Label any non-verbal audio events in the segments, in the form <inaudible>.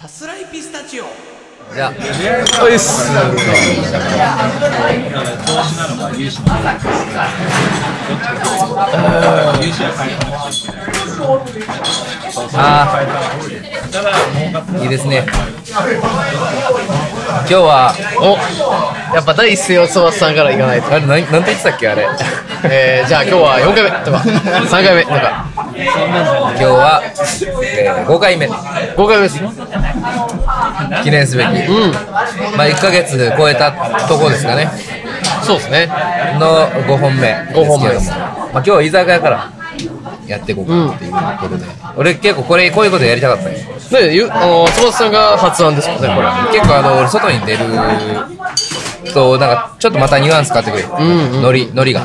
さすらいピスタチオ。じゃあおいっすあーいいですね。日はおやっぱ第一声はつばさんからいかないと。あれ何なんて言ってたっけあれ。<laughs> えー、じゃあ今日は4回目とか3回目とか。今日は、えー、5回目。5回目です記念すべき、うん。まあ1ヶ月超えたとこですかね。そうですね。の5本目ですけども。5本目です。まあ、今日は居酒屋からやっていこうかなっていうことで、俺結構これこういうことやりたかったんよでゆあのつばさんが発案ですもんねこれ。結構あの俺外に出るとなんかちょっとまたニュアンス変わってくる、んうん。ノリノリが。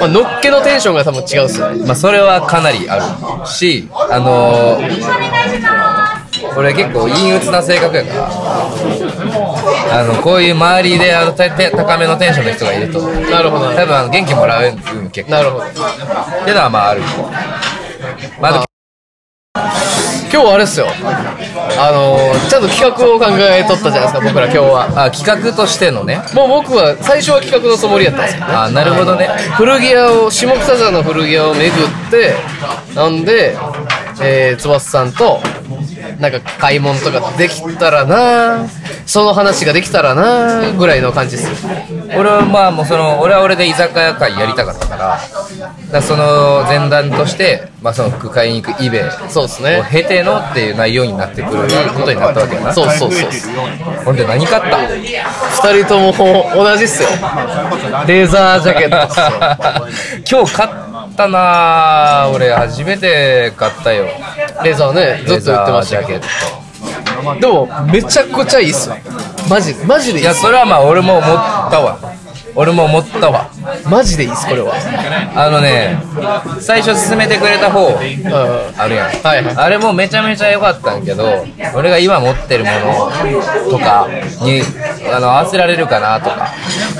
まあ、のっけのテンションが多分違うっすよね。まあそれはかなりあるしあの俺結構陰鬱な性格やからあのこういう周りであの高めのテンションの人がいるとなるほど。多分あの元気もらう部分結構。なるほど。っていうのはまあある。まあ今日あれっすよ。あのー、ちゃんと企画を考えとったじゃないですか僕ら。今日は。あ企画としてのね。もう僕は最初は企画のつもりやったんですよ。あなるほどね。古着屋を下北沢の古着屋を巡ってなんで、えー、翼さんとなんか買い物とかできたらな。その話ができたらなぐらいの感じです。俺はまあもうその俺は俺で居酒屋会やりたかったからだその前段として、まあ、その服買いに行くイベをそうですね。経てのっていう内容になってくることになったわけやな。そうそうそうほんで何買った？二人とも同じっすよ。レーザージャケット <laughs> 今日買ったな俺初めて買ったよレーザーねずっと言ってましたけど。でもめちゃくちゃいいっすよ。マジマジでいいっやそれはまあ俺も思ったわ俺も思ったわ。マジでいいっすこれは。あのね最初勧めてくれた方うん。あるやん、はいはい。あれもめちゃめちゃ良かったんけど俺が今持ってるものとかにあの合わせられるかなとか。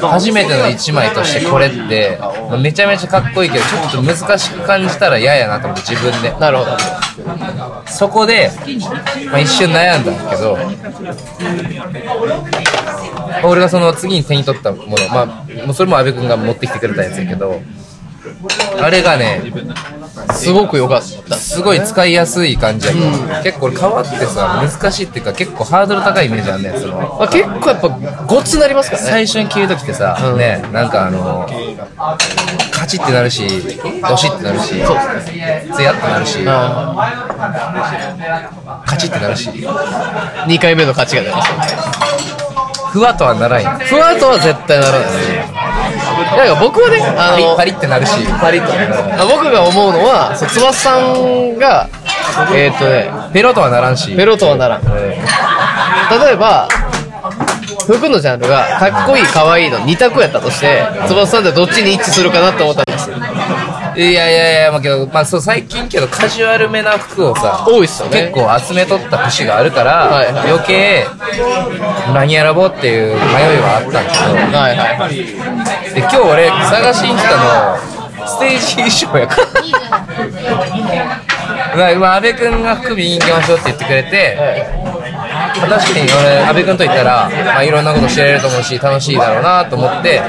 初めての1枚としてこれってめちゃめちゃかっこいいけどちょっと難しく感じたら嫌やなと思って自分で。なるほど。そこで、まあ、一瞬悩んだんだけど俺がその次に手に取ったものまあもうそれも阿部君が持ってきてくれたやつやけどあれがねすごく良かった。すごい使いやすい感じやから、結構俺変わってさ難しいっていうか結構ハードル高いイメージあんねんその。まあ、結構やっぱごつなりますからね。最初に着る時ってさ、うん。ねなんかあのカチってなるしドシってなるしそうツヤってなるしあカチってなるし。2回目の勝ちが出ますふわとはならんやんふわっとは絶対ならないなんか僕はねあのパリってなるし。パリッとあ僕が思うのはそう翼さんがえーっとねペロとはならんし。ペロとはならん。例えば服のジャンルがかっこいい可愛いの2択やったとして翼さんってどっちに一致するかなって思ったんですよいやいやいやまあけどまあそう最近けどカジュアルめな服をさ多いっすよね。結構集めとった節があるから、はい。はい余計何選ぼうっていう迷いはあったんだけど。はいはい。で今日俺探しに来たのステージ衣装やから。まあ今阿部君が服見に行きましょうって言ってくれて、まあ確かに俺阿部君と言ったら、まあ、いろんなこと知れると思うし楽しいだろうなと思って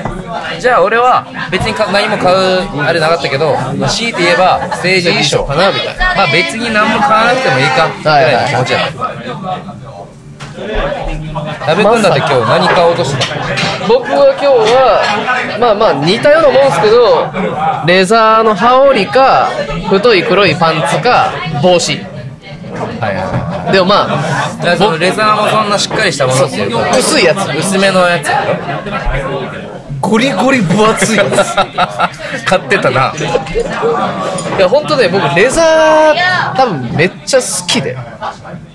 じゃあ俺は別にか何も買うあれなかったけど、まあ、強いて言えばステージ衣装かなみたいな。まあ別に何も買わなくてもいいかぐらいの気持ちやった阿部君だって今日何買おうとしてたの？僕は今日はまあまあ似たようなもんですけどレザーの羽織か太い黒いパンツか帽子。はいはいはいでもまあだからそのレザーもそんなしっかりしたものっていうか。薄いやつ。薄めのやつ。ゴリゴリ分厚いやつ。買ってたな。いや本当ね僕レザー多分めっちゃ好きで。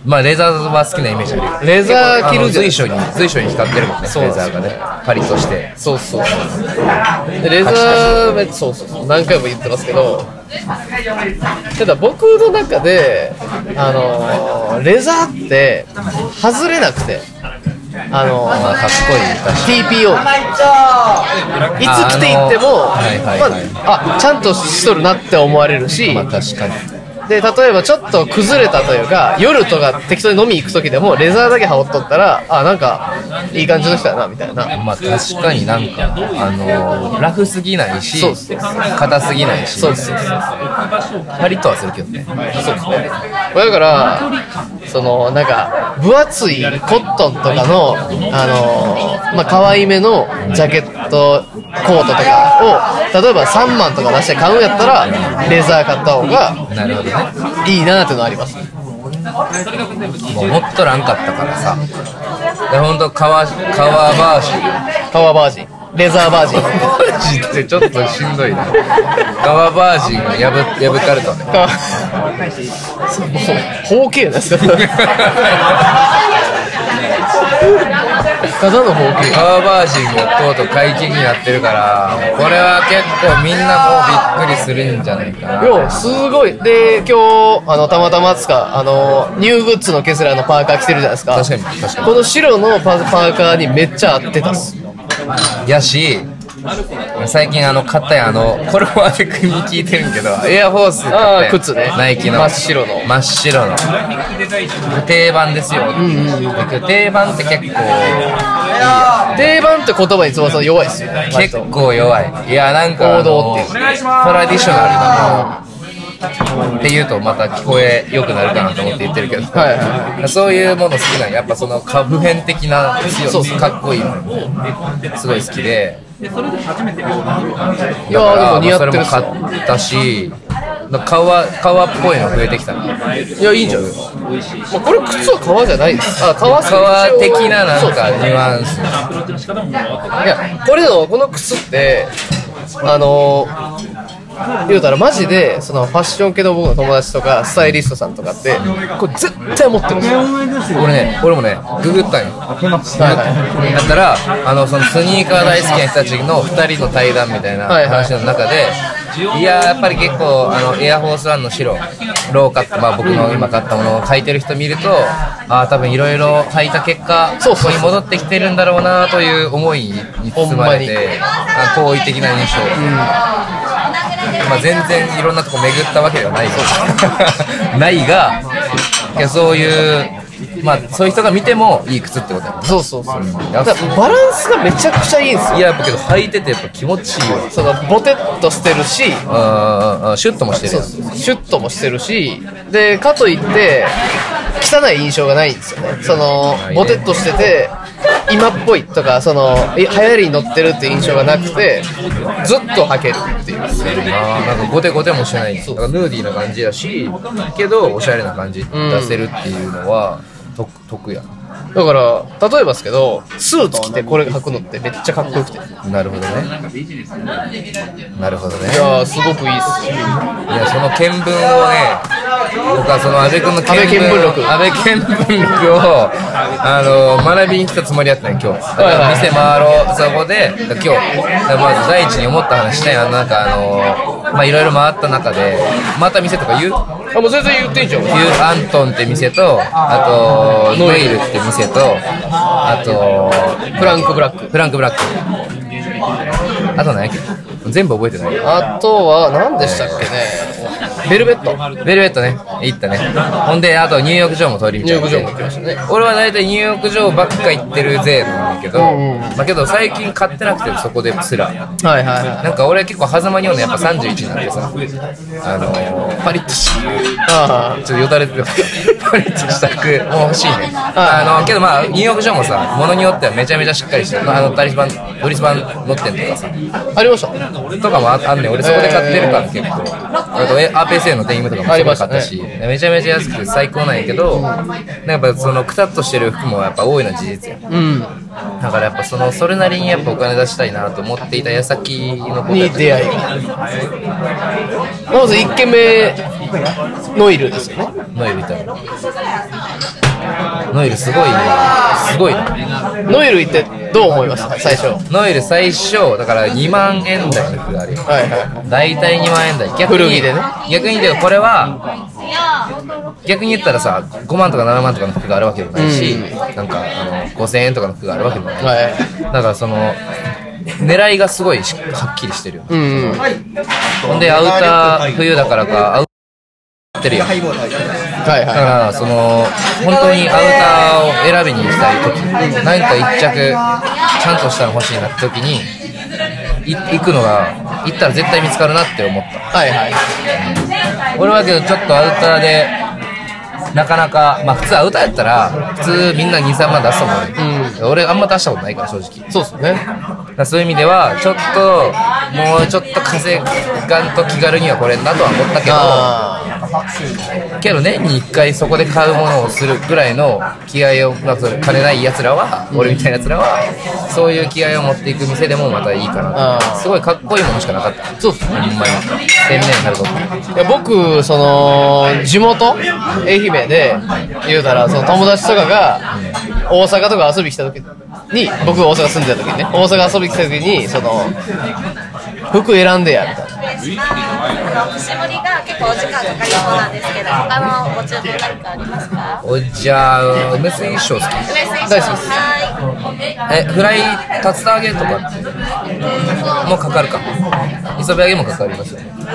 まあレザーは好きなイメージある。よレザー着るじゃん随所に随所に光ってるもんねレザーがね。パリッとして。そうそうでレザーめそうそうそう。何回も言ってますけどただ僕の中であのーレザーって外れなくてあのまあかっこいい。TPO いつ着ていってもあのーはいはいはい。まああちゃんとしとるなって思われるしにまあ確かにで、例えばちょっと崩れたというか、夜とか適当に飲み行く時でも、レザーだけ羽織っとったら、あ、なんか、いい感じの人やな、みたいな。まあ確かになんか、あのーラフすぎないしそうそう硬すぎないしそうです。パリッとはするけどねそうですね。だから、その、なんか、分厚いコットンとかの、あのーまあ、可愛めのジャケット、コートとかを、例えば3万とか出して買うんやったら、レザー買った方がいいなっていうのはあります。もう持っとらんかったからさでほんと革革バージン革バージン。レザーバージン。バージンってちょっとしんどいな革バージンが破破かれたね革そうもう、包茎なんですか <laughs> ただの包茎。革バージンがとうとう解禁になってるからこれは結構みんなもうびっくりするんじゃないかないや、すごい。で、今日、あの、たまたまつか、あの、ニューグッズのケスラーのパーカー着てるじゃないですか。確かに確かにこの白のパパーカーにめっちゃ合ってたっす。やし最近あの買ったやんあのこれも阿部君に聞いてるんけど。エアフォース買ったやん。靴ね。ナイキの。真っ白の。真っ白の。定番ですよ、定番って結構。定番って言葉に翼弱いっすよ。割結と構弱い。いやなんかあ王道のってトラディショナルなものって言うとまた聞こえ良くなるかなと思って言ってるけど、はいはそういうもの好きなんや。っぱそのか普遍的な強そうそうかっこいいもの。すごい好きでいやー、でも似だから合ってるそれもっす買ったし。革革っぽいの増えてきたな。いや、いいんじゃない？まあ、これ靴は革じゃないです。あ、革革的ななんそうかニュアンス。いや、これの、この靴って、あのー、言うたらマジで、そのファッション系の僕の友達とか、スタイリストさんとかって、これ絶対持ってるんですよ。俺ね俺もねググったんよ。はいだったらあのそのスニーカー大好きな人たちの2人の対談みたいなはいはい。話の中で、いやーやっぱり結構あのエアフォースワンの白ローカット、まあ、僕の今買ったものを履いてる人見るとああ多分いろいろ履いた結果そここに戻ってきてるんだろうなという思いに包まれてあ好意的な印象、まあ、全然いろんなとこ巡ったわけではない。<laughs> ないがいやそういうまあそういう人が見てもいい靴ってことだよね。そうそうそう。だからバランスがめちゃくちゃいいんですよ。いややっぱけど履いててやっぱ気持ちいいわ。そのボテッとしてるし、あーあーシュッともしてるシュッともしてるし、で、かといって、汚い印象がないんですよね。そのボテッとしてて、今っぽいとか、その、え流行りに乗ってるって印象がなくて、ずっと履けるっていう。あーなんかゴテゴテもしてない。だからヌーディーな感じやしけどおしゃれな感じ出せるっていうのは得得やだから、例えばですけど、スーツ着てこれ履くのってめっちゃかっこよくて。いなるほどね。なるほどね。やー、すごくいいっすよ。いやその見聞をね僕はその安倍君の見聞録。安倍見聞録をあの学びに来たつもりやったんよ今日。だから店回ろうそこで今日まず第一に思った話したいななんかあのまあいろいろ回った中でまた店とか言う？あ、もう全然言っていいじゃん。ヒューアントンって店とあとノエルって店とあとフランクブラック。フランクブラックあと何やっけ？全部覚えてないあとは、何でしたっけね？ベルベット。ベルベットね。行ったね。ほんであとニューヨーク城も通り道ニューヨーク城も行きましたね。俺は大体ニューヨーク城ばっか行ってるぜなんだけど、まあけど最近買ってなくてそこですらはいはいはい。なんか俺結構狭間におんのやっぱ31なんでさ。あのー、パリッとした。あちょっとよだれてるパリッとした服も欲しいね。あのけどまあニューヨーク城もさものによってはめちゃめちゃしっかりしてる。あのダリス版ドリス版乗ってんとかさ。あ、ありました。とかもああんねん。俺そこで買ってるから結構。あとえ RPSA のデニムとかもそこで買ったし、めちゃめちゃ安くて最高なんやけどなんかやっぱそのくたっとしてる服もやっぱ多いのは事実やうん。だからやっぱそのそれなりにやっぱお金出したいなと思っていた矢先のことに出会いが。まず1軒目、ノイルですよね。ノエルいたのノエルすごいね。すごいなノイル行ってどう思いました？最初。ノエル最初だから2万円台の服があるよ。はいは大体2万円台。逆に古着でね。逆に言うとこれは逆に言ったらさ5万とか7万とかの服があるわけでもないし、なんかあの5000円とかの服があるわけでもない。い。はい。だからその狙いがすごいしはっきりしてるようんうん。ほんでアウター冬だからかアウってるやんはいだかはらその本当にアウターを選びに行きたい時何か一着ちゃんとしたの欲しいなって時にい行くのが行ったら絶対見つかるなって思った。いはい。はい俺はけどちょっとアウターでなかなかまあ普通アウターやったら普通みんな23万出すと思う、ね俺あんま出したことないから正直。そうっすね。だそういう意味ではちょっともうちょっと稼がんと気軽には来れんなとは思ったけどあけど年に1回そこで買うものをするぐらいの気合を、まあ、それ金ないやつらは、俺みたいなやつらはそういう気合を持っていく店でもまたいいかなあーすごいかっこいいものしかなかった。そうっすね。ほんまに。天然春といや僕その地元愛媛で言うたらその友達とかが大阪とか遊び来た時に僕が大阪住んでた時にね大阪遊び来た時にその服選んでやみたいなあの串盛りが結構お時間かかりそうなんですけど、他のご注文何かありますか？おじゃあ梅水晶好き。梅水大好きです。はえフライ竜田揚げとかもうかかるか。磯辺揚げもかかりますよ。ねじ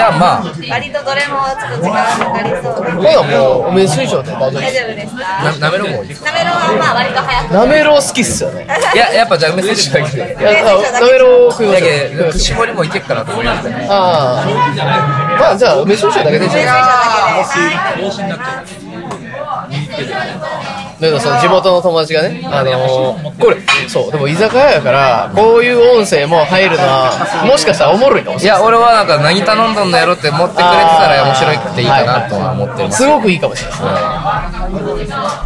ゃあまあ。い。割とどれもちょっと時間かかりそうで。まだもうおめ水晶で大丈夫。大丈夫ですか？ななめろもいいですなめろうはまあ割と早く。なめろう好きっすよね。<laughs> いややっぱじゃあ梅水晶だけ。でいやなめろう食いまだすよけど絞りもいけっかなと思いましたね。ああまあじゃあ梅水晶だけでいいじ梅ゃ水ない。晶だけで。だけどその地元の友達がね、あのー、これ、そう、でも居酒屋やから、こういう音声も入るのは、もしかしたらおもろいかもしれない。いや俺はなんか何頼んどんのやろって持ってくれてたら面白いくていいかなとは思ってますすごくいいかもしれないですね。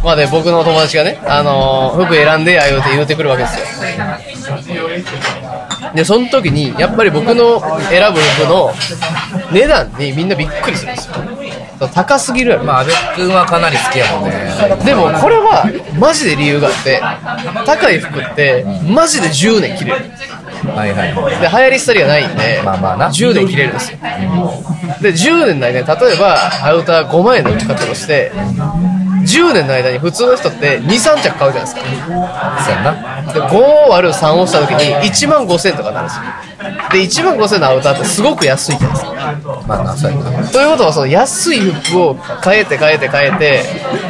まあで、僕の友達がね、あのー、服選んでや言うて言うてくるわけですよ。で、その時に、やっぱり僕の選ぶ服の値段にみんなびっくりするんですよ。高すぎるやろ。まあ阿部君はかなり好きやもんね。でもこれはマジで理由があって高い服ってマジで10年着れる。はいはいで流行り廃りがないんで、まあまあな。10年着れるんですよ。で10年の間に例えばアウター5万円の売り方として10年の間に普通の人って23着買うじゃないですか。そうやな。で5割る3をした時に1万5000円とかになるんですよ。で1万5000円のアウターってすごく安いじゃないですかまあなそうやなということはその安い服を変えて変えて変えて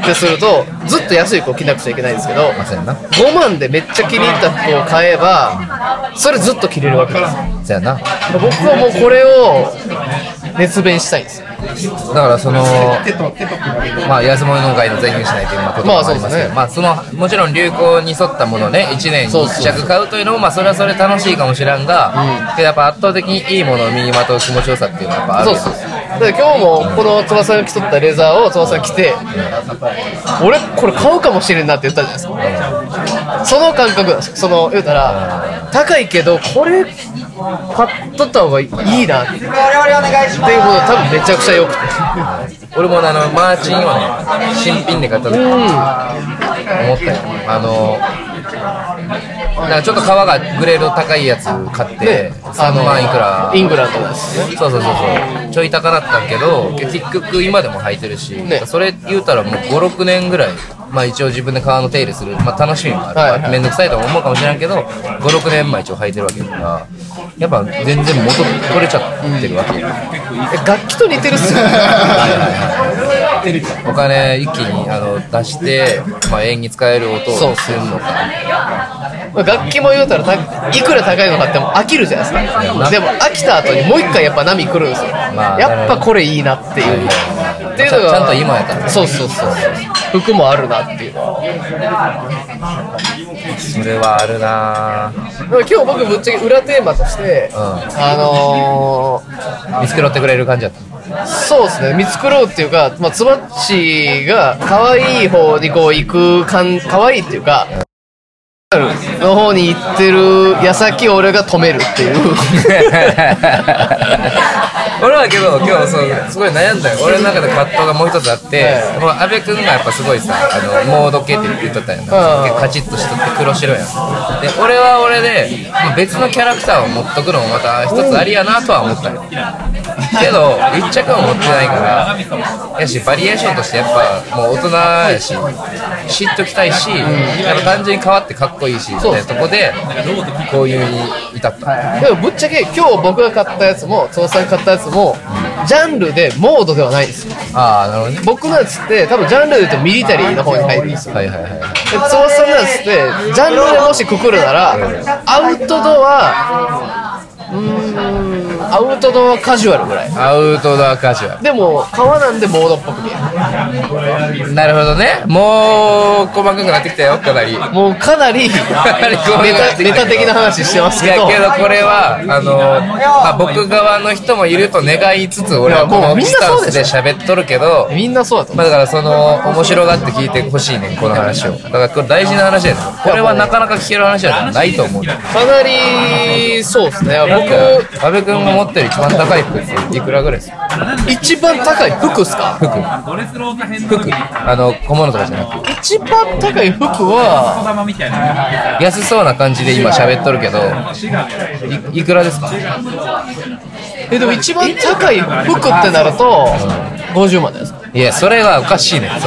でするとずっと安い服を着なくちゃいけないんですけどまあそうやな。5万でめっちゃ気に入った服を買えばそれずっと着れるわけです。僕はもうこれを熱弁したいんです。よだからそのまあ安物の会の全員しないというまあこともありますけど、まあそのもちろん流行に沿ったものをね1年にそうそう1着買うというのもまあそれはそれ楽しいかもしらんが、けどやっぱ圧倒的にいいものを身にまとう気持ちよさっていうのはやっぱあるよそうそうで今日もこの翼さんが着とったレザーを翼さん着て俺これ買うかもしれんなって言ったじゃないですかその感覚その言うたら高いけどこれ買っとった方がいいなっていうことが多分めちゃくちゃ良くて。<laughs> 俺もあのマーチンをね新品で買った時思ったよ。あのなんかちょっと皮がグレード高いやつ買って、ね。3万いくらイングランドです。ねそうそうそうそう。ちょい高なったけど結局今でも履いてるし、ね。それ言うたらもう56年ぐらいまあ一応自分で革の手入れする、まあ、楽しみもある、はいはい面倒くさいとは思うかもしれんけど56年前一応履いてるわけだからやっぱ全然元取れちゃってるわけよ、え楽器と似てるっすよ <laughs> お金一気にあの出して、まあ、演技使える音をするのか。まあ楽器も言うたらたいくら高いの買っても飽きるじゃないですか。でも飽きた後にもう一回やっぱ波来るんですよ、まあやっぱこれいいなっていう、っていうのがちゃんと今やからそうそうそう。服もあるなっていう。のそれはあるな。今日僕ぶっちゃけ裏テーマとして、うん。あのー見繕ってくれる感じだったそうですね。見繕うっていうか、まあ、つばっちが可愛い方にこう行くかん可愛いっていうかの方に行ってる矢先俺が止めるっていう。<laughs> 俺はけど今日そうすごい悩んだよ。俺の中で葛藤がもう一つあって、はい。阿部君がやっぱすごいさあのモード系って言っとったんやん。カチッとしとって黒白やん。で俺は俺でまあ別のキャラクターを持っとくのもまた一つありやなとは思ったよ。けど一着は持ってないからやしバリエーションとしてやっぱもう大人やし知っときたいし、やっぱ単純に変わってかっこいいしみたいなとこでこういうに至った、でもぶっちゃけ今日僕が買ったやつも翼さんが買ったやつもジャンルでモードではないんですよ。ああなるほどね。僕のやつって多分ジャンルで言うとミリタリーの方に入るんですよ。はいはいはい。で翼さんのやつってジャンルでもしくくるならアウトドアうーんアウトドアカジュアルぐらい。アウトドアカジュアでも川なんでモードっぽく見えルなるほどね。もう細かくなってきたよかなり。るもうかなりネタネタ的な話してますいけど。やけどこれはあの、まあ、僕側の人もいると願いつつ俺はこのいやもうみんなスタンスで喋っとるけどみんなそうだと思まあだからその面白がって聞いてほしいねんこの話を。だからこれ大事な話だよねこれはなかなか聞ける話じゃないと思う。うかなりそうですね。僕か阿部君が持ってる一番高い服っていくらぐらいですか？一番高い服っすか？服。服。あの小物とかじゃなく。一番高い服は安そうな感じで今喋っとるけどいいくらですか？えでも一番高い服ってなると50万ですか？いやそれはおかしいね <laughs>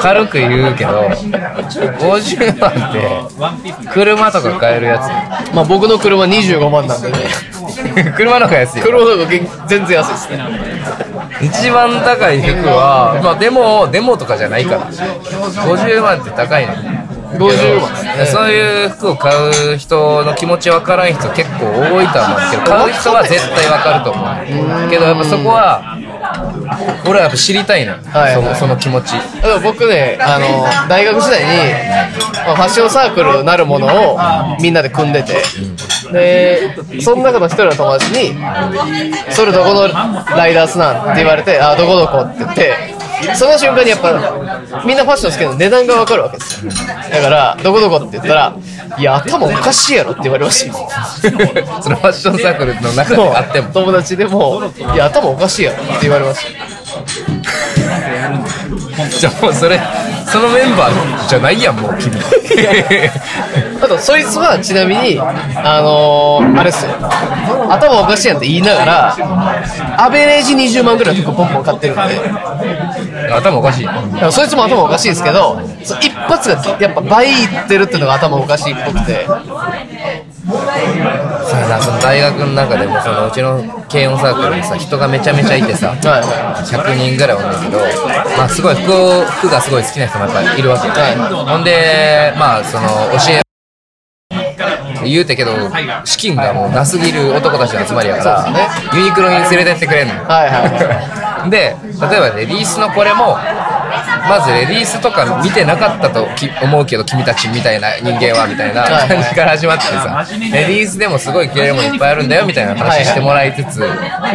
軽く言うけど50万って車とか買えるやまあ僕の車25万なんでね。つ <laughs> 車の方が安い。よ車の方が全然安いですね。一番高い服はまあでもデモとかじゃないから。50万って高いね50万。そういう服を買う人の気持ちわからん人結構多いと思うけど買う人は絶対わかると思う。けどやっぱそこは <laughs> 俺はやっぱ知りたいの、はいそのその気持ち。僕ねあの大学時代に、まあ、ファッションサークルなるものをみんなで組んでて。でその中の一人の友達に「それどこのライダースなん?」って言われて「あどこどこ」って言ってその瞬間にやっぱみんなファッション好きなの値段が分かるわけですよ。だから「どこどこ」って言ったら「いや頭おかしいやろ」って言われましたよそのファッションサークルの中で。あっても友達でも「いや頭おかしいやろ」って言われましたよじゃあもうそれそのメンバーじゃないやんもう君 <laughs> あとそいつはちなみにあのー、あれっすよ。頭おかしいやんって言いながらアベレージ20万ぐらいの服ポンポン買ってるんで。頭おかしい。そいつも頭おかしいですけどそ一発がやっぱ倍いってるっていうのが頭おかしいっぽくて。そうやなその大学の中でもそのうちの軽音サークルにさ人がめちゃめちゃいてさはい。は100人ぐらいおるんだけど、まあ、すごい服を服がすごい好きな人もやっぱりいるわけよ、ほんでまあその教え言うてけど資金がもうなすぎる男たちの集まりやから、そうでユニクロに連れてってくれんのはいはい <laughs> で例えばレディースのこれもまずレディースとか見てなかったとき思うけど君たちみたいな人間はみたいなはい感じから始まってさレディースでもすごい着れるものいっぱいあるんだよみたいな話してもらいつつ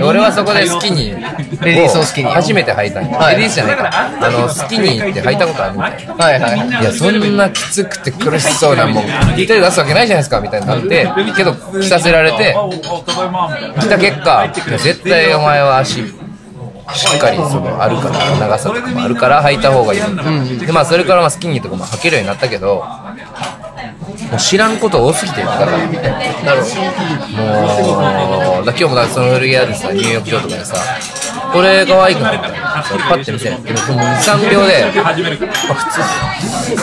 俺はそこでスキニーレディースのスキニー初めて履いたんよ。はい。レディースじゃないか。あのスキニーって履いたことあるみたいな。はいはい。いやそんなきつくて苦しそうなもん手出すわけないじゃないですかみたいになってけど着させられて着た結果絶対お前は足しっかりそのあるから長さとかもあるから履いた方がいい、でまあそれからまあスキニーとかも履けるようになったけどもう知らんこと多すぎてだからなるほもうだ今日もだその古着屋でさ入浴場とかでさこれ可愛くないみた。いなそうパッて見せる。でも23秒であ普通。っす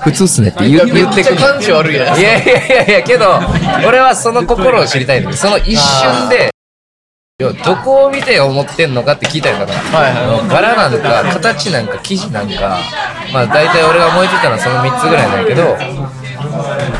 普通っすねって言うど言ってくる。めっちゃ感じ悪いじゃないいやいやいやいやけど俺はその心を知りたいのその一瞬でいやどこを見て思ってんのかって聞いたりだから、はいはい。あの柄なんか形なんか生地なんかまあ大体俺が思いついたのはその3つぐらいなんだけ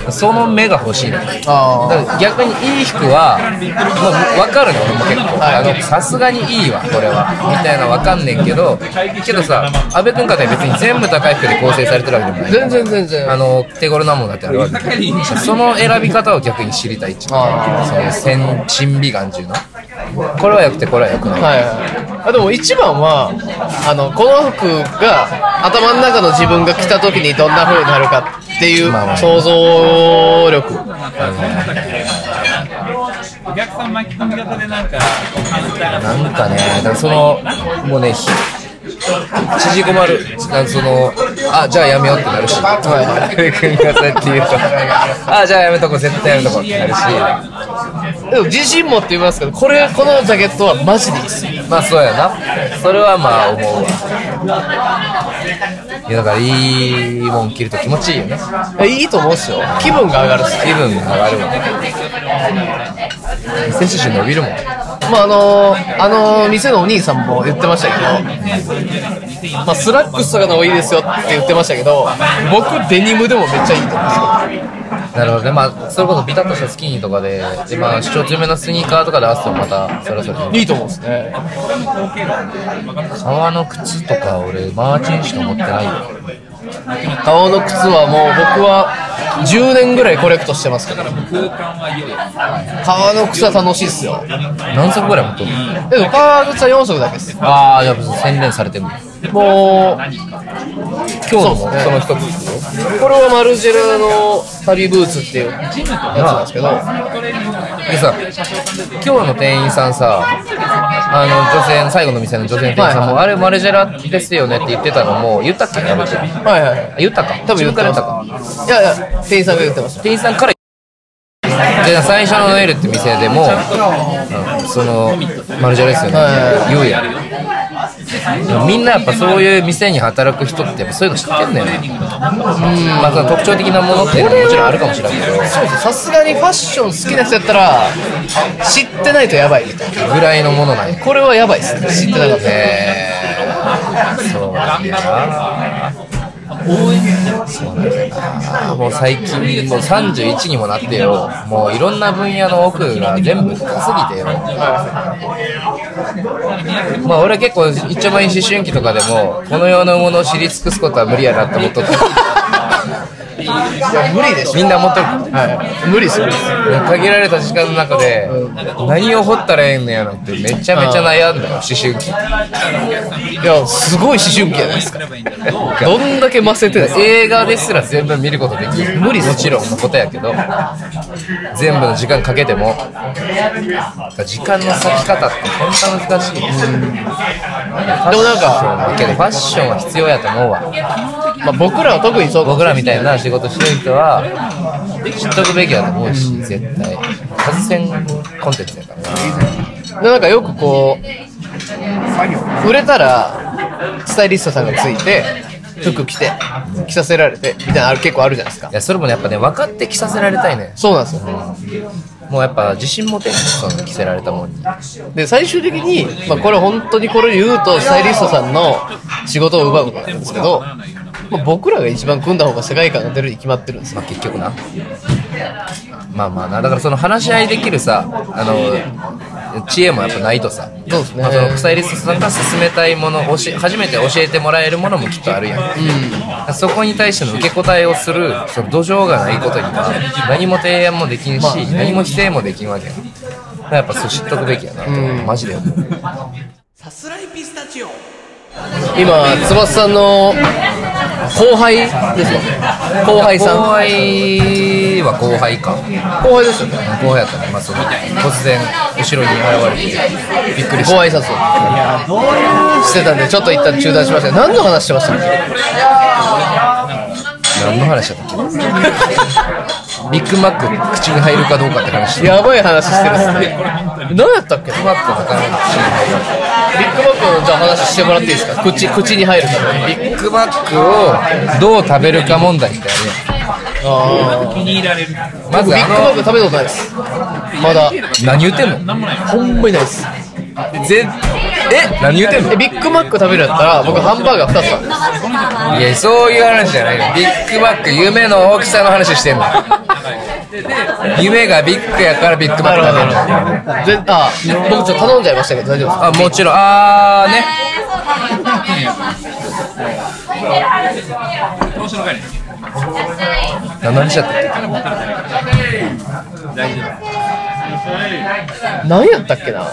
どその目が欲しいのあだから逆にいい服は、まあ、分かるの俺も結構。あのさすがにいいわこれは。みたいな分かんねんけどけどさ阿部君かって別に全部高い服で構成されてるわけでもない。全然全然。あの手頃なものだってあるわけで。その選び方を逆に知りたいっちゅう。あその千珍美眼っていうのこれは良くてこれは良くない、はいはい。あでも一番はあのこの服が頭の中の自分が着た時にどんな風になるかっていう想像力。お客さん巻き込み型でなんかなんかねだからそのもうねひ縮こまる。なそのあじゃあやめようってなるし。阿部君がそうやって言うと。あじゃあやめとこう。絶対やめとこうってなるしでも自信持って言いますけどこれこのジャケットはマジでいいっすまあそうやな。それはまあ思うわ。いやだからいいもん着ると気持ちいいよね。えいいと思うんですよ。気分が上がるっす。気分が上がるわ。背筋伸びるもん。まああのあの店のお兄さんも言ってましたけど、まあ、スラックスとかの方がいいですよって言ってましたけど僕デニムでもめっちゃいいと思うんですよ。なるほどね。まあそれこそビタッとしたスキニーとかででまあ主張強めのスニーカーとかで合わせてもまたそれはそれで。いいと思うんですね。革の靴とか俺マーチンしか持ってないよ革の靴はもう僕は10年ぐらいコレクトしてますから空間は良い革の靴は楽しいっすよ。何足ぐらい持っとるの革靴は4足だけです。ああじゃあ洗練されてるの。もう今日のその一つですよこれはマルジェラの旅ブーツっていうやつなんですけど。でさ今日の店員さんさあの女性の最後の店の女性の店員さんも、あれマルジェラですよねって言ってたのも言ったっけやめてはいはい。はい言ったか？多分言ったか？いやいや店員さんが言ってました店員さんから。で最初のノエルって店でも、うんそのマルジェラですよね、はい。言うやんみんなやっぱそういう店に働く人ってやっぱそういうの知ってんだよね。うん。まあその特徴的なものっていうのはもちろんあるかもしれないけど。そうそうさすがにファッション好きな人やったら知ってないとやばいみたいなぐらいのものなんや。これはやばいっすね。知ってなかった。ねそうなんだよなそうなんだよ。もう最近もう31にもなってよ。もういろんな分野の奥が全部深すぎてよ。まあ俺結構一番いい思春期とかでもこの世のものを知り尽くすことは無理やなって思っとった。や無理でしょ。みんな思っとる。はい。無理っす無理っす限られた時間の中で何を掘ったらええんのやろってめちゃめちゃ悩んだよ思春期。いやすごい思春期じゃないですか。どんだけませてない映画ですら全部見ることできる。無理もちろんのことやけど全部の時間かけても。時間の割き方って本当難しい。ででもなんか、けどファッションは必要やと思うわ。まあ、僕らは特にそう僕らみたいな仕事してる人は知っとくべきだと思うし絶対。外せんコンテンツやから。なでなんかよくこう売れたらスタイリストさんがついて服着て着させられてみたいなのある結構あるじゃないですか。いやそれもねやっぱね分かって着させられたいねそうなんですよ。もうやっぱ自信持てんのその着せられたもんに。で最終的に、まあ、これ本当にこれ言うとスタイリストさんの仕事を奪うことなんですけど、まあ、僕らが一番組んだ方が世界観が出るに決まってるんですよ。まあ結局な。まあまあな。だからその話し合いできるさあの知恵もやっぱないとさ。そうですね。まあ、そのスタイリストさんが勧めたいもの教え初めて教えてもらえるものもきっとあるやん、そこに対しての受け答えをするその土壌がないことには何も提案もできんし、何も否定もできんわけややっぱそう知っとくべきやなと、マジで思う。さすらいピスタチオ。今翼さんの後輩ですよ。ね後輩さん。後輩は後輩か。後輩ですよね。後輩やったね、まあ、その突然後ろに現れてびっくりした。ご挨拶を。してたんでちょっと一旦中断しました。何の話してました？っけ何の話だったっけ？ビッグマック口に入るかどうかって話。やばい話してるっすね。何やったっけ？グマックなかなか口に入るビッグマックのじゃあ話してもらっていいですか？口口に入るから。ビッグマックをどう食べるか問題ってあるあ気に入らまずビッグマッあク食べたことないです。まだ。の何言ってんの？ほんまにないです。ぜえ何言ってんの？えビッグマック食べるやったら僕ハンバーガー2つあるんですいやそういう話じゃないよ。ビッグマック夢の大きさの話してんの。夢がビッグやからビッグマック食べるあ僕ちょっと頼んじゃいましたけど大丈夫ですか？あもちろん。あーね。投資の会何の話だったっけ何やったっけな？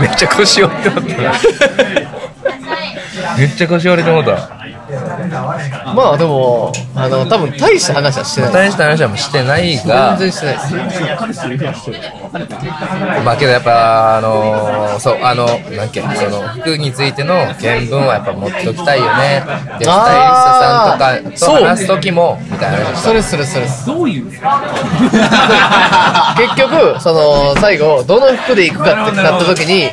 めっちゃ腰折ってもった。めっちゃ腰折れてもったまあでもあの多分大した話はしてない。大した話はもうしてないが。全然してない。ですまあけどやっぱあのーそうあのなんけその服についての原文はやっぱ持っておきたいよね。でスタイリストさんとかと話す時もみたいな話それそれそれ夫どういう <laughs> 結局その最後どの服で行くかってなった時に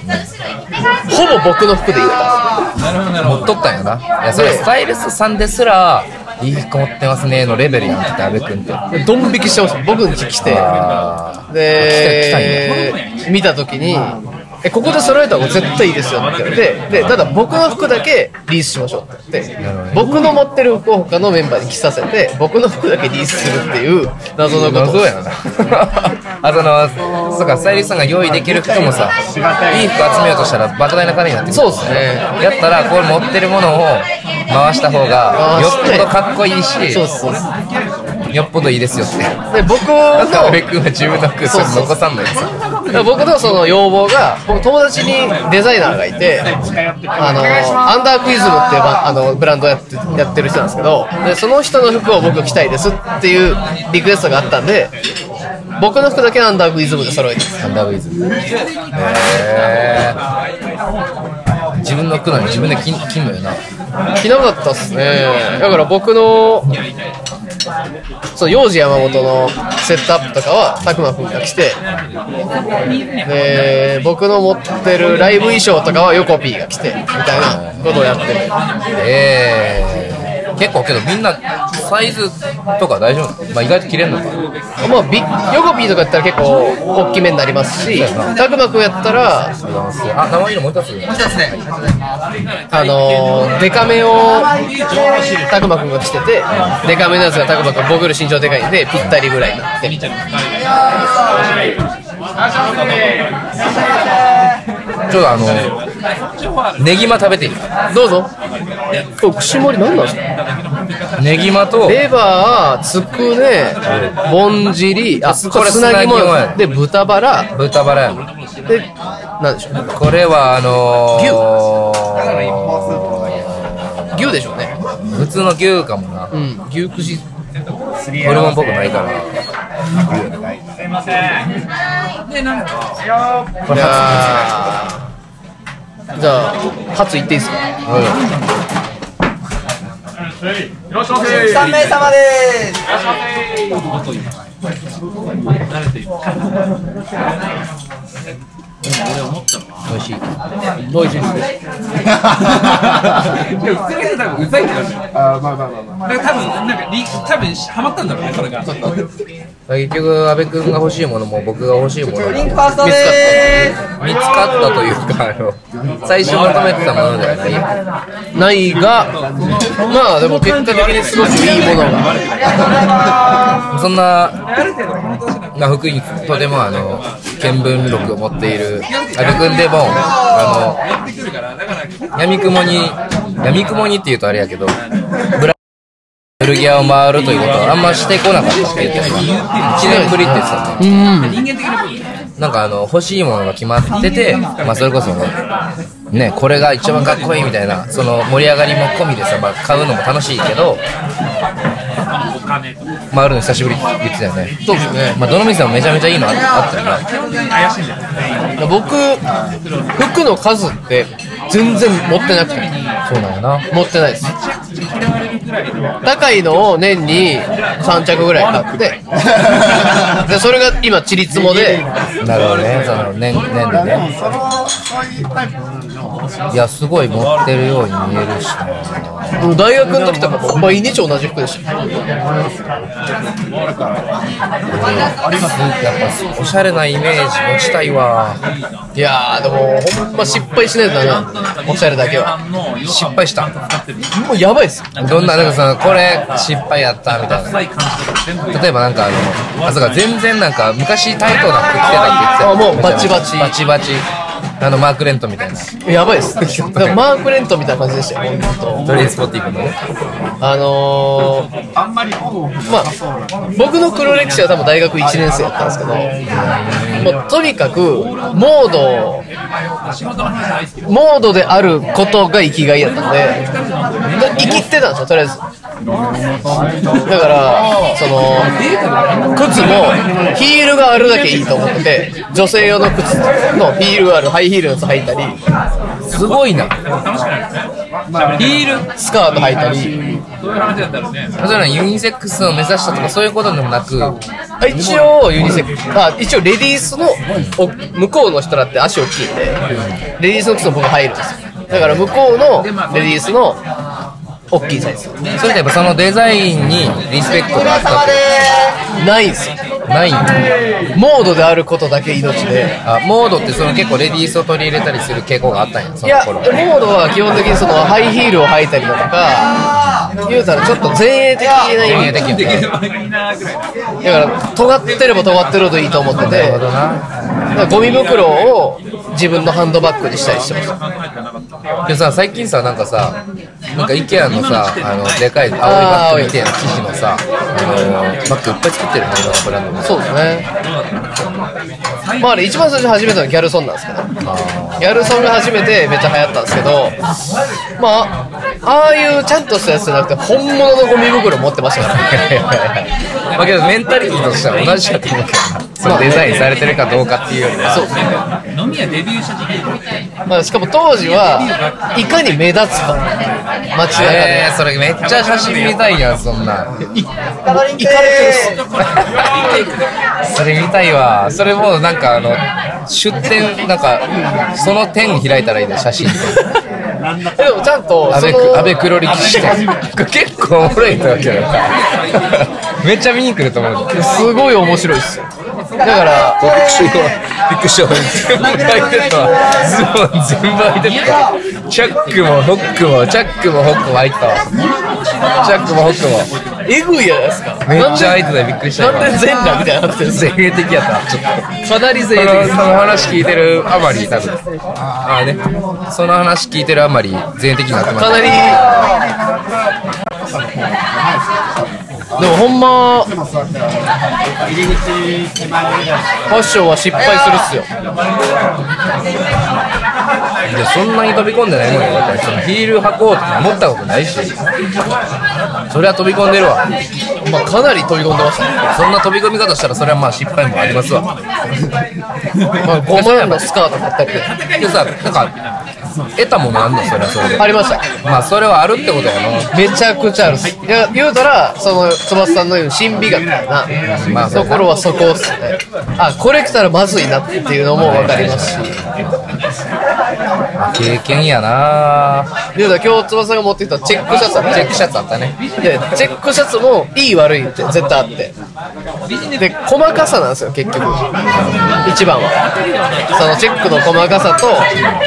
ほぼ僕の服で行ったんなるほどなるほ持っとったんやな。いやそれスタイリストさんですらいい服持ってますねのレベルやんって阿部君って。でドン引きしてました僕んち来て。あー。で見た時に「えここで揃えた方が絶対いいですよ」って。言われてでただ僕の服だけリースしましょうって。言って僕の持ってる服を他のメンバーに着させて僕の服だけリースするっていう謎のこと。を謎やな。<laughs> あそのそうかスタイリストさんが用意できる服もさいい服集めようとしたら莫大な金になってくる。そうですね。やったらこれ持ってるものを回した方がよっぽどかっこいいし。そうそうそうよっぽどいいですよって。で僕だって阿の部君は自分の服それ残さんのよさだから僕のその要望が僕友達にデザイナーがいてあのアンダークイズムっていうばあのブランドをやってやってる人なんですけどでその人の服を僕着たいですっていうリクエストがあったんで僕の服だけアンダークイズムで揃えて。アンダーウィズへー。自分の服なのに自分で着着んのよな。着なかったっすね。だから僕のそう幼児山本のセットアップとかは拓磨君が来てで僕の持ってるライブ衣装とかはヨコピーが来てみたいなことをやって。るえー。結構けどみんなサイズとか大丈夫まあ意外と着れんのか。まあ、ビヨコピーとかやったら結構大きめになりますし、たくまくんやったら、あ生色もう一つ。あのーデカめをたくまくんが着てて、デカめのやつがたくまくん、僕より身長でかいんで、ぴったりぐらいになって。ちょっとあのネギマ食べていいどうぞ。串盛り何なんですか？ネギマとレバー、つくね、ぼんじり、あ、これ砂肝砂肝で、豚バラ、豚バラや。んで、なんでしょう。これはあのー、牛。でしょうね。普通の牛かもな。うん、牛串。ホルモンっぽくないから。いやーじゃあ、初行っていいですか？3名様です美味しい。美味しい。です。でも普通に多分うざい。ってなるじゃんあまあまあまあまあだから多分なんか多分ハマったんだろうねそれが結局阿部君が欲しいものも僕が欲しいものもリンクファーストで見つかったというかあの最初求めてたものではない？ないが、まあでも結果的にすごくいいものが。そんな、まあ、福井にとてもあの見聞録を持っている阿部君でもあの闇雲に闇雲にっていうとあれやけどブラ古着屋を回るということはあんましてこなかったって言ってた1年ぶりって言ってたねうん。なんかあの欲しいものが決まってて、まあ、それこそねねこれが一番かっこいいみたいなその盛り上がりも込みでさ、まあ、買うのも楽しいけど回るの久しぶりって言ってたよねそうですね。まあ、どの店もめちゃめちゃいいのああったよな僕、服の数って全然持ってなくて。そうなんやな持ってないです。高いのを年に3着ぐらい買って、<laughs> で、それが今、ちりつもで、なるほどね。その年年でねいやすごい持ってるように見えるし。大学の時とかも毎日同じ服でした。やっぱおしゃれなイメージ持ちたいわ。いやー、でも、ほんま失敗しないとダメなおしゃれだけは。失敗した。もうやばいっすよ。どんななんかそのこれ失敗やったみたいな。例えばなんかあのあそうか全然なんか昔タイトな服着てないって言ってた。よあもうバチバチ。バチバチあのマークレントみたいなやばいっす。<laughs> マークレントみたいな感じでしたよ、ほんと。トレインスポッティングの？ねあのー、まあ、僕の黒歴史は多分大学1年生だったんですけど、もうとにかく、モード、モードであることが生きがいやったんで、生きてたんですよ、とりあえず。だから、その、靴もヒールがあるだけいいと思ってて、女性用の靴のヒールがあるハイヒールのやつ履いたり、すごいな。ヒールスカート履いたり、そういう話だったらねそユニセックスを目指したとかそういうことでもなくあ一応ユニセックスあ一応レディースのお向こうの人だって足大きいんでレディースの靴も僕入るんですよ。だから向こうのレディースの大きいサイズそれってやっぱそのデザインにリスペクトがあったってないんすよないんだモードであることだけ命で。あモードってその結構レディースを取り入れたりする傾向があったんやそいやモードは基本的にそのハイヒールを履いたりだとか言うたらちょっと前衛的な意味的できれだ。から尖ってれば尖ってるほどいいと思ってて。なるほどな。だからゴミ袋を自分のハンドバッグにしたりしてます。でさ最近さなんかさなんか IKEA のさあのでかい青いバッグみたいな生地のさあのバッグいっぱい作ってるねいろんなブランドでそうですねまああれ一番最初に始めたのはギャルソンなんですけど。ギャルソンが初めてめっちゃ流行ったんですけどまあああいうちゃんとしたやつじゃなくて本物のゴミ袋持ってましたからね。まあけどメンタリティとしては同じだと思うけどな。そのデザインされてるかどうかっていうよりは。そう飲み屋デビューした時期まあ、しかも当時はいかに目立つか。街中で、えー、それめっちゃ写真見たいやんそんなん。いかれてるっす。それ見たいわそれもうなんかあの出店なんかその店開いたらいいね写真。でもちゃんと安倍その安倍黒力士店結構おもろいと思うけどめっちゃ見に来ると思う。すごい面白いっすよ。だからびっくりした全部開いてたわズボン全部開いてたチャックもホックもチャックもホックも開いてたわ。チャックもホックもえぐいじゃないですか。めっちゃ開いてたびっくりした。なんで全裸みたいになってるんです前衛的やったちょっとかなりそ前衛的のその話聞いてるあまり多分。ああね。その話聞いてるあまり前衛的になってます。かなり。でもほんまファッションは失敗するっすよそんなに飛び込んでないもんよ。だってそのヒール履こうとか思ったことないし。それは飛び込んでるわ。まあかなり飛び込んでましたね。そんな飛び込み方したらそれはまあ失敗もありますわ。まあ5万円のスカート買ったりででさなんか得たものあんの？それはそれで。ありました。まあそれはあるってことやな。めちゃくちゃあるっす。い。や言うたらその翼さんの言う新美学みたいな、まあところはそこっすね。あこれ来たらまずいなっていうのも分かりますし経験やな。言うたら今日翼が持ってきたチェックシャツチェックシャツあったね。でチェックシャツもいい悪いって絶対あって。で細かさなんですよ結局。一番は。そのチェックの細かさと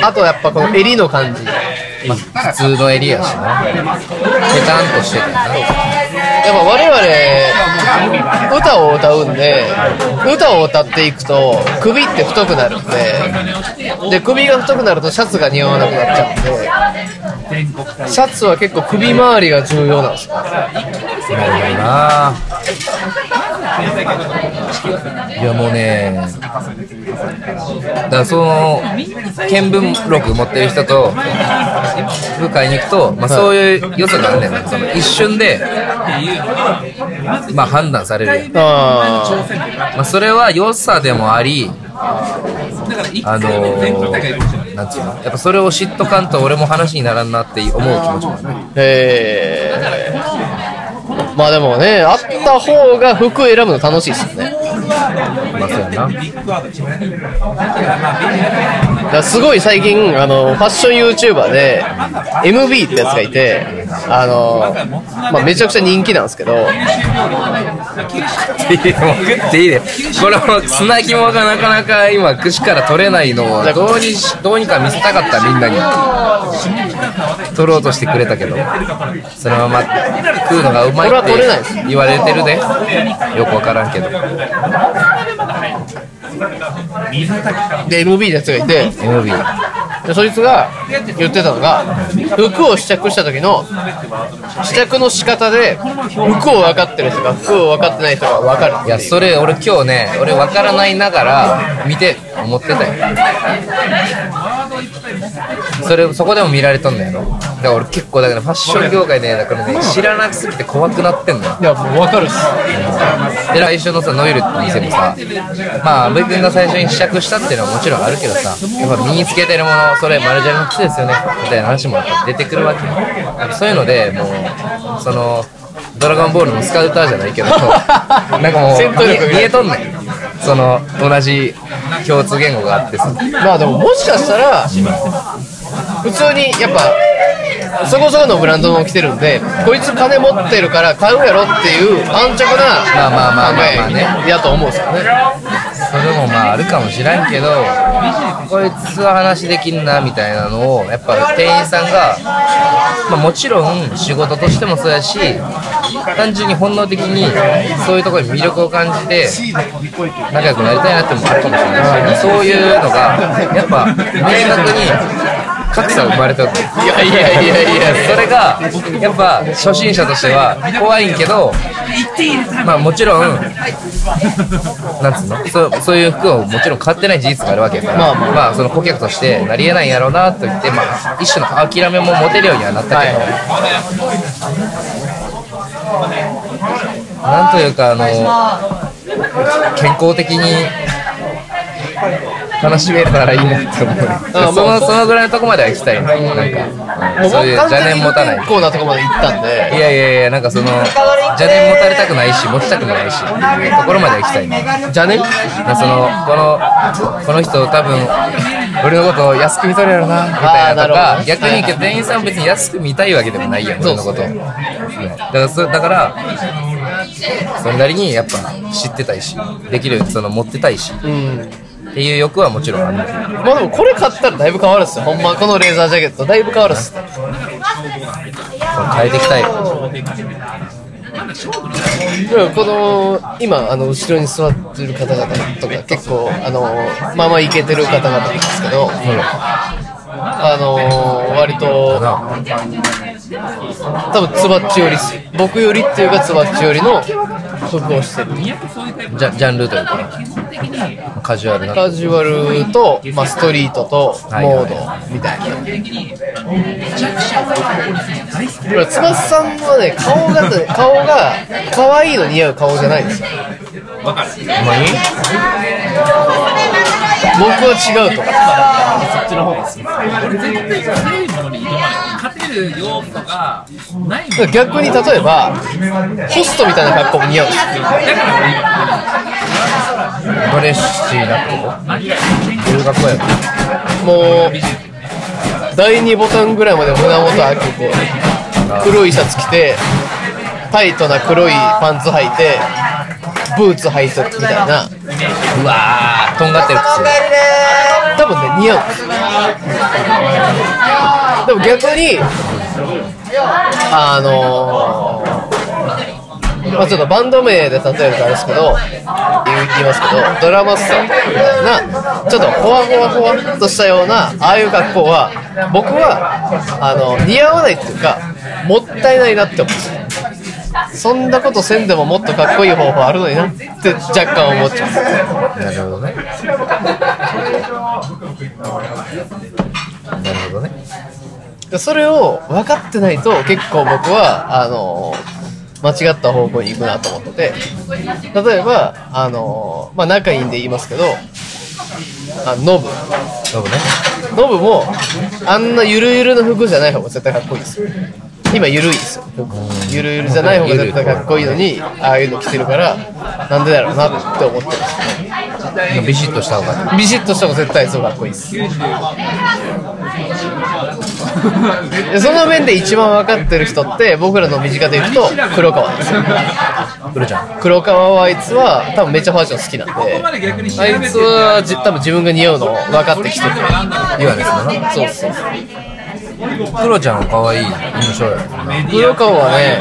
あとやっぱこの襟の感じまあ普通のエリやしな。ペタンとしててな。やっぱ我々歌を歌うんで歌を歌っていくと首って太くなるんでで首が太くなるとシャツが似合わなくなっちゃうんでシャツは結構首周りが重要なんですよ。なるほどな。いやもうねだからその見聞録持ってる人と部会に行くと、まあ、そういう良さがあるんだよね。その一瞬で、まあ、判断されるまあ、それは良さでもありあのー、なんつうの？やっぱそれを知っとかんと俺も話にならんなって思う気持ちもある。ーへえまあでもねあった方が服選ぶの楽しいですよねまあそうやなだすごい最近あのファッション YouTuber で MB ってやつがいてあの、まあ、めちゃくちゃ人気なんですけど。いいね。もう食っていいねこれも砂肝がなかなか今串から取れないのをどうにしどうにか見せたかったみんなに。取ろうとしてくれたけど。そのまま食うのがうまいこれはって取れないです。言われてるでよくわからんけどで MB ってやつがいて。MB でそいつが言ってたのが服を試着した時の試着の仕方で服を分かってる人が服を分かってない人が分かるいやそれ俺今日ね俺わからないながら見て思ってたよ。それそこでも見られとんだよだから俺結構だからファッション業界ねだからね知らなくすぎて怖くなってんのよ。いやもう分かるっす。で来週のさノイルって店もさまあ阿部君が最初に試着したっていうのはもちろんあるけどさやっぱ身につけてるものそれマルジャリの靴ですよねみたいな話もやっぱ出てくるわけよ。そういうのでもうそのドラゴンボールのスカウターじゃないけど <laughs> なんかもう見えとんねんその同じ共通言語があってさ。まあでももしかしたら普通にやっぱそこそこのブランドの着てるんでこいつ金持ってるから買うやろっていう安直なまあまあまあまあまあね。やと思うんですよね。それもまああるかもしらんけどこいつは話できんなみたいなのをやっぱ店員さんが、まあ、もちろん仕事としてもそうやし単純に本能的にそういうところに魅力を感じて仲良くなりたいなってのもあるかもしれない。しそういうのがやっぱ明確に格差が生まれたいやいやいやいやそれがやっぱ初心者としては怖いんけどまあもちろんなんつうの？そうそういう服をもちろん買ってない事実があるわけやからまあまあ。その顧客としてなりえないんやろうなと言ってまあ一種の諦めも持てるようにはなったけど、なんというかあの健康的に楽しめるならいいなって思う。あそのそのぐらいのとこまでは行きたい。ねなんか、そういう邪念持たない。不健康なとこまで行ったんで。いやいやいや、なんかその、邪念持たれたくないし、持ちたくもないし、っていうところまでは行きたいね。邪念？なその、この、この人多分、俺のことを安く見とるやろな、みたいなとかど、逆に店員さんは別に安く見たいわけでもないやん、俺のこと。だからそ、だから、それなりにやっぱ知ってたいし、できる、その持ってたいし、うんっていう欲はもちろんある。まあでもこれ買ったらだいぶ変わるっすよ。ほんまこのレーザージャケットだいぶ変わるっす。変えていきたい。この今あの後ろに座ってる方々とか結構あのまあまあイケてる方々なんですけど、あの割と多分つばっち寄りっす。僕よりっていうかつばっち寄りの服をしてる。ジャジャンルというか、カジュアルな。カジュアルと、まあ、ストリートとはいモードみたいな。これ翼さんはね顔がね顔が可愛いの似合う顔じゃないんですよ。ほんまに僕は違うとか。そっちの方が好き。俺絶対強いものに挑まない勝てる要素がないもん逆に例えばホストみたいな格好も似合うんですよ。ドレッシーなってこと留学校やもう第2ボタンぐらいまで胸元開けて黒いシャツ着てタイトな黒いパンツ履いてブーツ履いてみたいな。うわーとんがってる。靴多分ね似合う。でも逆にあのーまあちょっとバンド名で例えるとあれですけど言いますけどドラマスターみたいなちょっとほわほわほわっとしたようなああいう格好は僕はあの似合わないっていうかもったいないなって思う。そんなことせんでももっとかっこいい方法あるのになって若干思っちゃう。なるほどね。なるほどね。でそれを分かってないと結構僕はあの間違った方向に行くなと思ってて例えばあの、まあ、仲いいんで言いますけどあノブ。そうね。ノブもあんなゆるゆるの服じゃない方が絶対かっこいいですよ。今ゆるいですよ。服ゆるゆるじゃない方が絶対かっこいいのにああいうの着てるからなんでだろうなって思ってるんです。よビシッとした方が。ビシッとした方が絶対そうかっこいいです。で <laughs> その面で一番分かってる人って僕らの身近で言うと黒川です。よクロちゃん。黒川はあいつは多分めっちゃファッション好きなんであいつはじ多分自分が似合うのを分かってきてて言わですよなそうそうクロちゃんは可愛い印象やな。黒川はね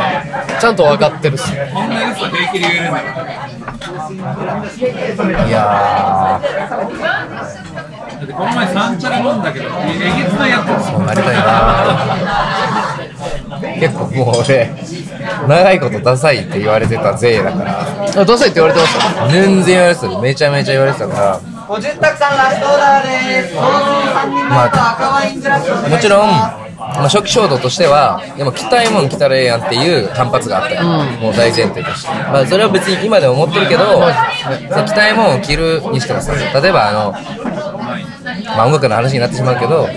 ちゃんと分かってるっすよいやだってこの前三茶で飲んだけどえげつないやつーなりたいな結構もう俺長いことダサいって言われてた勢だから。あダサいって言われてました？ね全然言われてためちゃめちゃ言われてたから。50択さんラストオーダーです。3人目と赤ワイングラス。もちろん、まあ、初期衝動としてはでも着たいもん着たらええやんっていう反発があったよ、もう大前提として、まあ、それは別に今でも思ってるけど、着たいもんを着るにしてもさ例えばあの、まあ、音楽の話になってしまうけど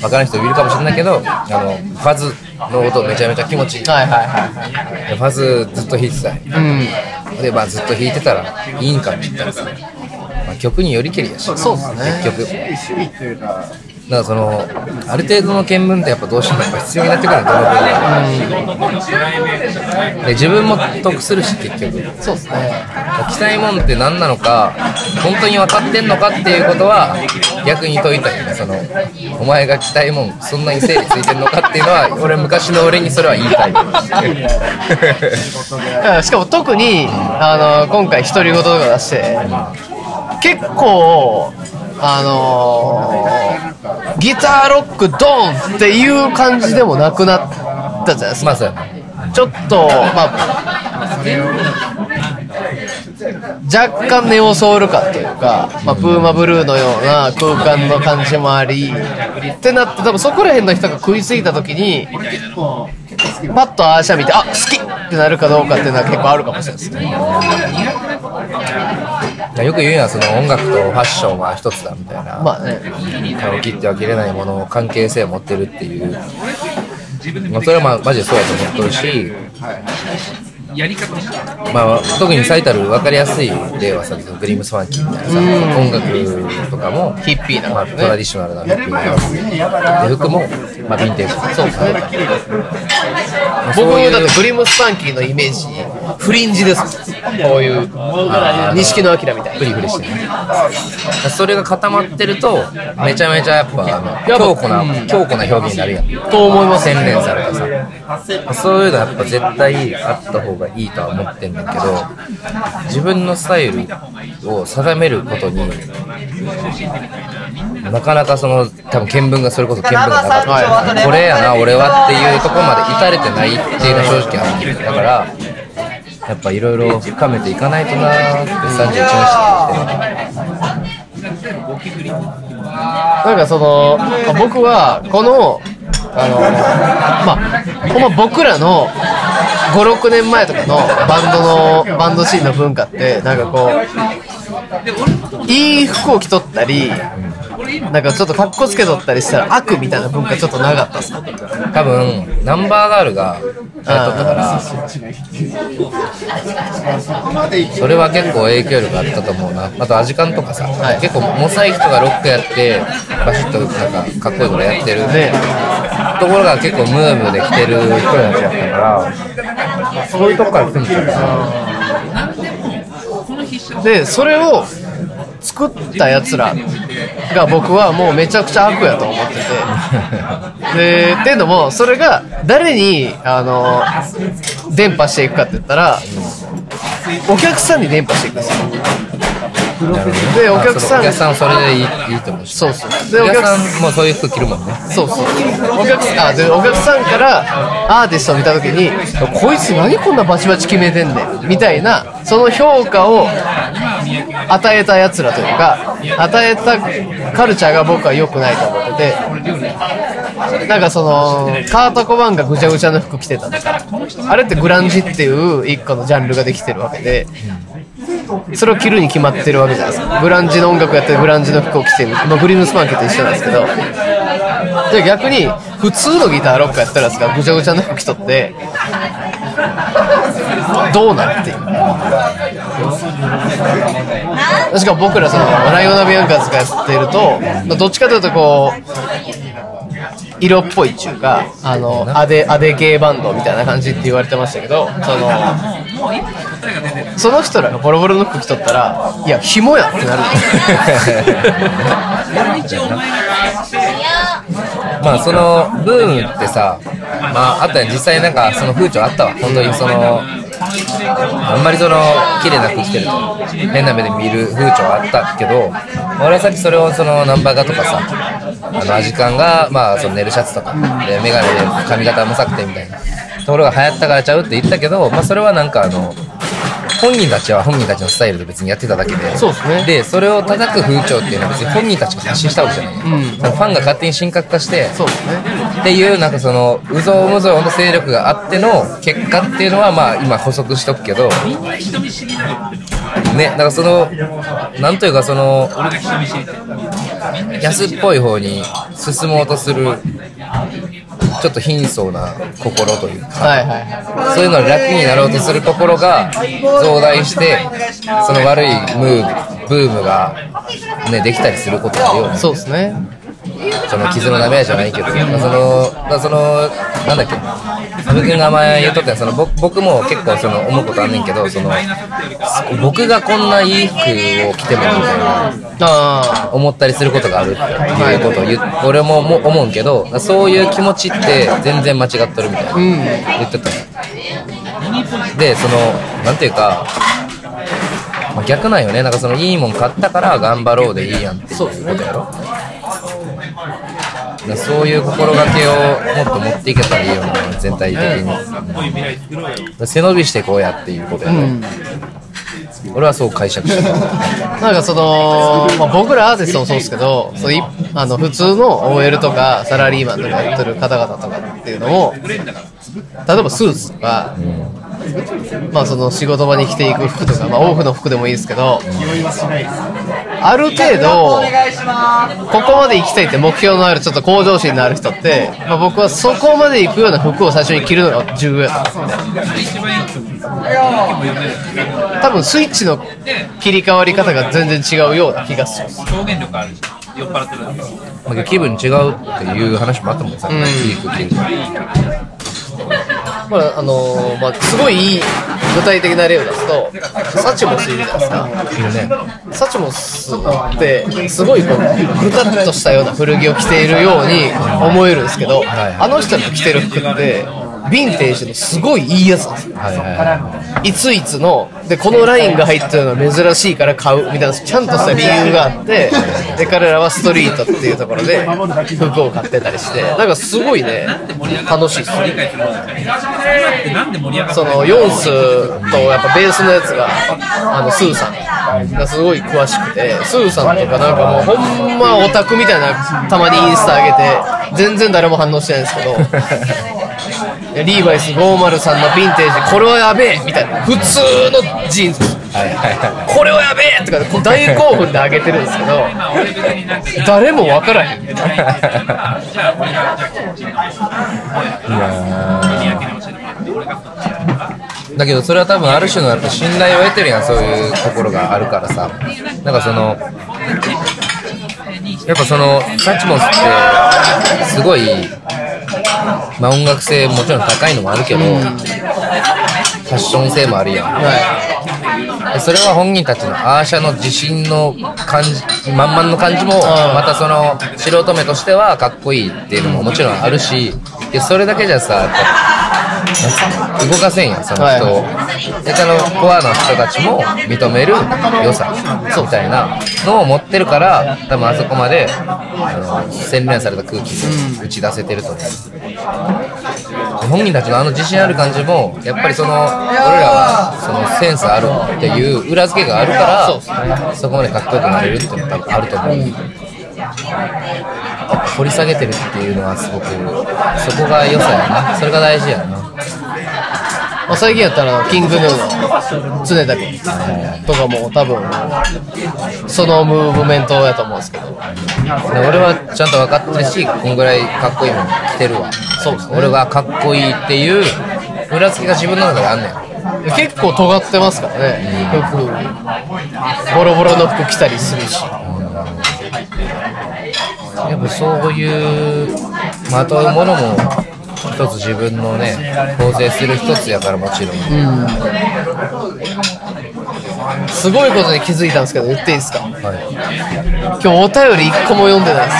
分からん人いるかもしれないけどあのファズの音めちゃめちゃ気持ちいい。はいはいはいでファズずっと弾いてたい。うん。で、まあ、ずっと弾いてたらいいんかって言ったらさ、まあ、曲によりけりやし。そうですね。結局からそのある程度の見聞ってやっぱどうしてもやっぱ必要になってくるんだと思うで自分も得するし結局。そうですね。着たいもんって何なのか本当に分かってんのかっていうことは逆に解いたりね。そのお前が着たいもんそんなに整理ついてんのかっていうのは俺昔の俺にそれは言いたい。うんしかも特にあの今回独り言とか出して結構あのーギターロックドーンっていう感じでもなくなったじゃないですか。まあそうやなちょっとまあ若干ネオソウル感というか、まあ、プーマブルーのような空間の感じもありってなって多分そこら辺の人が食いついた時にパッとアーシャ見てあ好きってなるかどうかっていうのは結構あるかもしれないですねよく言うのはその音楽とファッションは一つだみたいな、まあね。あの切っては切れないもの関係性を持ってるっていう、まあ、それはまあマジでそうやと思ってるし、やり方まあ、特に最たる分かりやすい例はさグリームスファンキーみたいなさ音楽とかもヒッピーな。まあ、トラディショナルなヒッピーな。で服も、まあ、ヴィンテージ。そうですね僕だってグリムスパンキーのイメージフリンジです。こういう錦野明みたいなフリフリしてね。それが固まってるとめちゃめちゃやっぱあのぱ強固な強固な表現になるやん。と思います洗練されたさそういうのやっぱ絶対あった方がいいとは思ってんだけど自分のスタイルを定めることになかなかその多分見聞がそれこそ見聞がなかった、はいこれやな俺はっていうところまで至れてないっていうのは正直あるんだからやっぱいろいろ深めていかないとなーって31日になんかその僕はこのあのまあほんま僕らの56年前とかのバンドのバンドシーンの文化ってなんかこういい服を着とったりなんかちょっと格好つけとったりしたら悪みたいな文化ちょっとなかったっすか？多分ナンバーガールがやったから。それは結構影響力あったと思うな。あとアジカンとかさ、はい。結構モサイ人がロックやってバシッとなんかかっこいいことやってる。ね。ところが結構ムーブで来てる人たちだったから。そういうとこから来てるんちゃうかなでそれを作ったやつらが僕はもうめちゃくちゃ悪やと思ってて。でっていうのもそれが誰にあの伝播していくかって言ったらお客さんに伝播していくんですよ。でお客さんお客さんそれでいいいいと思うしそうそう。でお客さんもそういう服着るもんね。そうそう。お客あでお客さんからアーティストを見た時にこいつ何こんなバチバチ決めてんねんみたいなその評価を与えたやつらというか与えたカルチャーが僕は良くないと思っててなんかそのカート・コバンがぐちゃぐちゃの服着てたとかあれってグランジっていう一個のジャンルができてるわけでそれを着るに決まってるわけじゃないですか。グランジの音楽やってるグランジの服を着てる、まあ、グリームスパンケと一緒なんですけどじゃあ逆に普通のギターロックやったらやつがぐちゃぐちゃの服着とってどうなるっていう。しか僕らそのライオナ・ビアンカーズがやってるとどっちかというとこう色っぽいっていうかあのアデアデ系バンドみたいな感じって言われてましたけどそのその人らがボロボロの服着とったらいや紐やってなる。<laughs> まあそのブームってさまああったよ実際なんかその風潮あったわ。本当にそのあんまりその綺麗な服着てると変な目で見る風潮あったけど俺はさっきそれをそのナンバーガとかさあのアジカンがまあその寝るシャツとかで眼鏡で髪型もさくてみたいなところが流行ったからちゃうって言ったけどまあそれはなんかあの本人たちは本人たちのスタイルで別にやってただけで。そうですね。でそれを叩く風潮っていうのは別に本人たちが発信したわけじゃない、ん。なんかファンが勝手に神格化して。そうですね。っていうなんかそのうぞうむぞうの勢力があっての結果っていうのはまあ今補足しとくけど。ねだからそのなんというかその安っぽい方に進もうとするちょっと貧相な心というかはいはいはそういうのに楽になろうとする心が増大してその悪いムーブブームが、ね、できたりすることがあるよね。いそうですね。その傷のダメージじゃないけど、まあその、まあその、なんだっけ、阿部君が前言っとったよその僕僕も結構その思うことあんねんけど、その、僕がこんないい服を着てもみたいな。あ思ったりすることがあるっていうことを言う俺もも思うんけどそういう気持ちって全然間違っとるみたいな、言ってた。でそのなんていうか、まあ、逆なんよね。なんかそのいいもん買ったから頑張ろうでいいやんっていうことやろそういう心がけをもっと持っていけたらいいよな全体的に。背伸びしてこうやっていうことやね、俺はそう解釈してた。あなんかその、まあ、僕らアーティストもそうですけどそういあの普通の OL とかサラリーマンとかやってる方々とかっていうのも例えばスーツとか、まあその仕事場に着ていく服とか、まあ、オフの服でもいいですけどある程度ここまで行きたいって目標のあるちょっと向上心のある人って、まあ、僕はそこまで行くような服を最初に着るのが重要やと思多分スイッチの切り替わり方が全然違うような気がする。表現力あるし酔っ払ってるだけまあ気分違うっていう話もあったもんさ、ん。いい服着るまああのーまあ、すごいいい具体的な例を出すとサチモスいるじゃないですか。ね。サチモスってすごいこうぐたっとしたような古着を着ているように思えるんですけど、はいあの人の着てる服ってヴィンテージのすごいいいやつなんですよ。はいはいはいついつのでこのラインが入ってるのは珍しいから買うみたいなちゃんとした理由があってで彼らはストリートっていうところで服を買ってたりしてなんかすごいね楽しいっす理解するもんじゃない今ってなんで盛り上がってそのヨンスとやっぱベースのやつがあのスーさんがすごい詳しくてスーさんとかなんかもうほんまオタクみたいなたまにインスタ上げて全然誰も反応してないんですけどリーバイス503のヴィンテージこれはやべえみたいな。普通のジーンズ。はいはいはこれはやべえとか大興奮で上げてるんですけど誰も分からへん。いだけどそれは多分ある種のやっぱ信頼を得てるやんそういうところがあるからさ。なんかそのやっぱそのサチモスってすごいまあ音楽性もちろん高いのもあるけど、ファッション性もあるやん。でそれは本人たちのアーシャの自信の感じ満々の感じもまたその素人目としてはかっこいいっていうのももちろんあるしでそれだけじゃさ動かせんやんその人を、でそのコアな人たちも認める良さみたいなのを持ってるから多分あそこまであの洗練された空気に打ち出せてると思う、本人たちのあの自信ある感じもやっぱりその俺らはそのセンスあるっていう裏付けがあるからそこまでかっこよくなれるっていうのが多分あると思う、掘り下げてるっていうのはすごくそこが良さやな。それが大事やな。まあ、最近やったらキングヌーの常田君とかも多分そのムーブメントやと思うんですけど。で俺はちゃんと分かってるしこんぐらいかっこいいもの着てるわ。そうですね。俺がかっこいいっていう裏付けが自分の中であんねん。結構尖ってますからね。服ボロボロの服着たりするしやっぱそういうまとうものも一つ自分のね構成する一つやからもちろん、すごいことに気づいたんですけど言っていいですか？は今日お便り1個も読んでないです。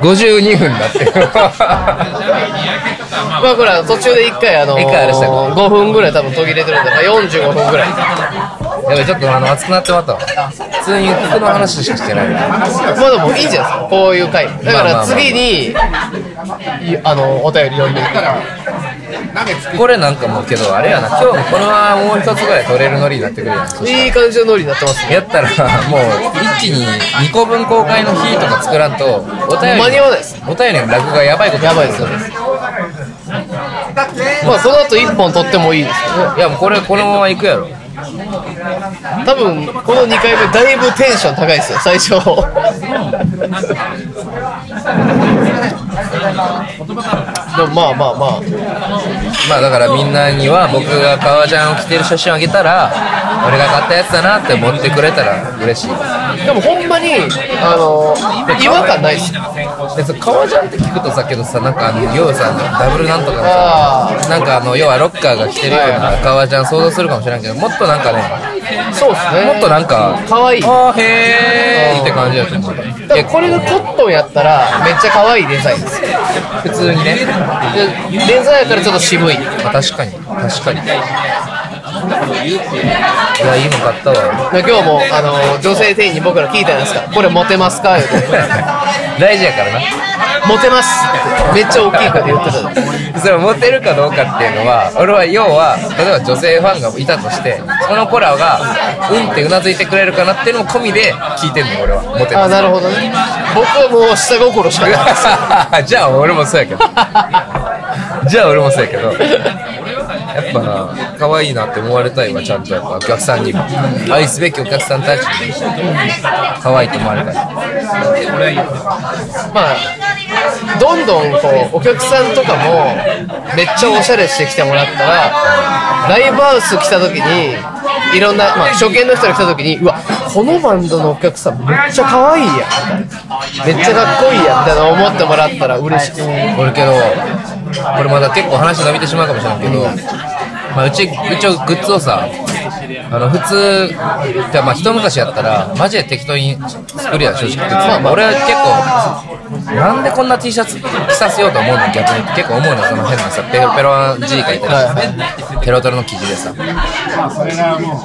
い、52分だって。<laughs> まあこれは途中で1回あのー、一回あれしたか5分ぐらい多分途切れてるんで、まあ、45分ぐらいやべちょっとあの熱くなってまったわ。普通に服の話しかしてない。まあでもいいんじゃないですかこういう回。だから次にいあのお便り読んでいくこれなんかもうけどあれやな。今日これはもう一つぐらい取れるノリになってくるやん。そいい感じのノリになってますね。やったらもう一気に2個分公開の日とか作らんとお便り間に合わないです。お便りのラグがやばいことやばいですよまあその後1本取ってもいいですよねいやもうこれこのままいくやろ多分この2回目だいぶテンション高いですよ最初。でもまあまあまあ。まあだからみんなには僕が革ジャンを着てる写真をあげたら俺が買ったやつだなって思ってくれたら嬉しい。ですもほんまにあの違和感ないっすでそ革ジャンって聞くとさけどさなんかあの要はさダブルなんとかのあさなんかあの要はロッカーが着てるような革ジャン想像するかもしれないけどもっとなんかねそうっすね。もっとなんか可愛い。あーへーって感じだと思う。でもこれがコットンやったらめっちゃ可愛いデザインです。普通にね。でデザインやからちょっと渋い。まあ確かに確かにいやいいの買ったわで今日もあの女性店員に僕ら聞いたじゃないですか？これモテますか？言うて大事やからな。モテます。ってめっちゃ大きい声で言ってたそれモテるかどうかっていうのは俺は要は例えば女性ファンがいたとしてその子らがうんってうなずいてくれるかなっていうのも込みで聞いてんの俺は。モテあます。なるほどね。僕はもう下心しかない。<laughs> じゃあ俺もそうやけど。じゃあ俺もそうやけどやっぱ可愛いなって思われたいわちゃんとやっぱ。お客さんにも愛すべきお客さんたちに可愛いと思われたい。まあどんどんこうお客さんとかもめっちゃおしゃれしてきてもらったらライブハウス来た時にいろんな、まあ、初見の人が来た時にうわこのバンドのお客さんめっちゃ可愛いやん。めっちゃかっこいいやんみたいな思ってもらったら嬉しい。俺けどこれまだ結構話伸びてしまうかもしれないけど、まあ、うち一応グッズをさあの普通じゃあまあ一昔やったらマジで適当に作るやん正直。グッズまあまあ。俺は結構なんでこんな T シャツ着させようと思うの？逆に結構思うのその変なさペロペロ字書いてるペロペロの生地でさ。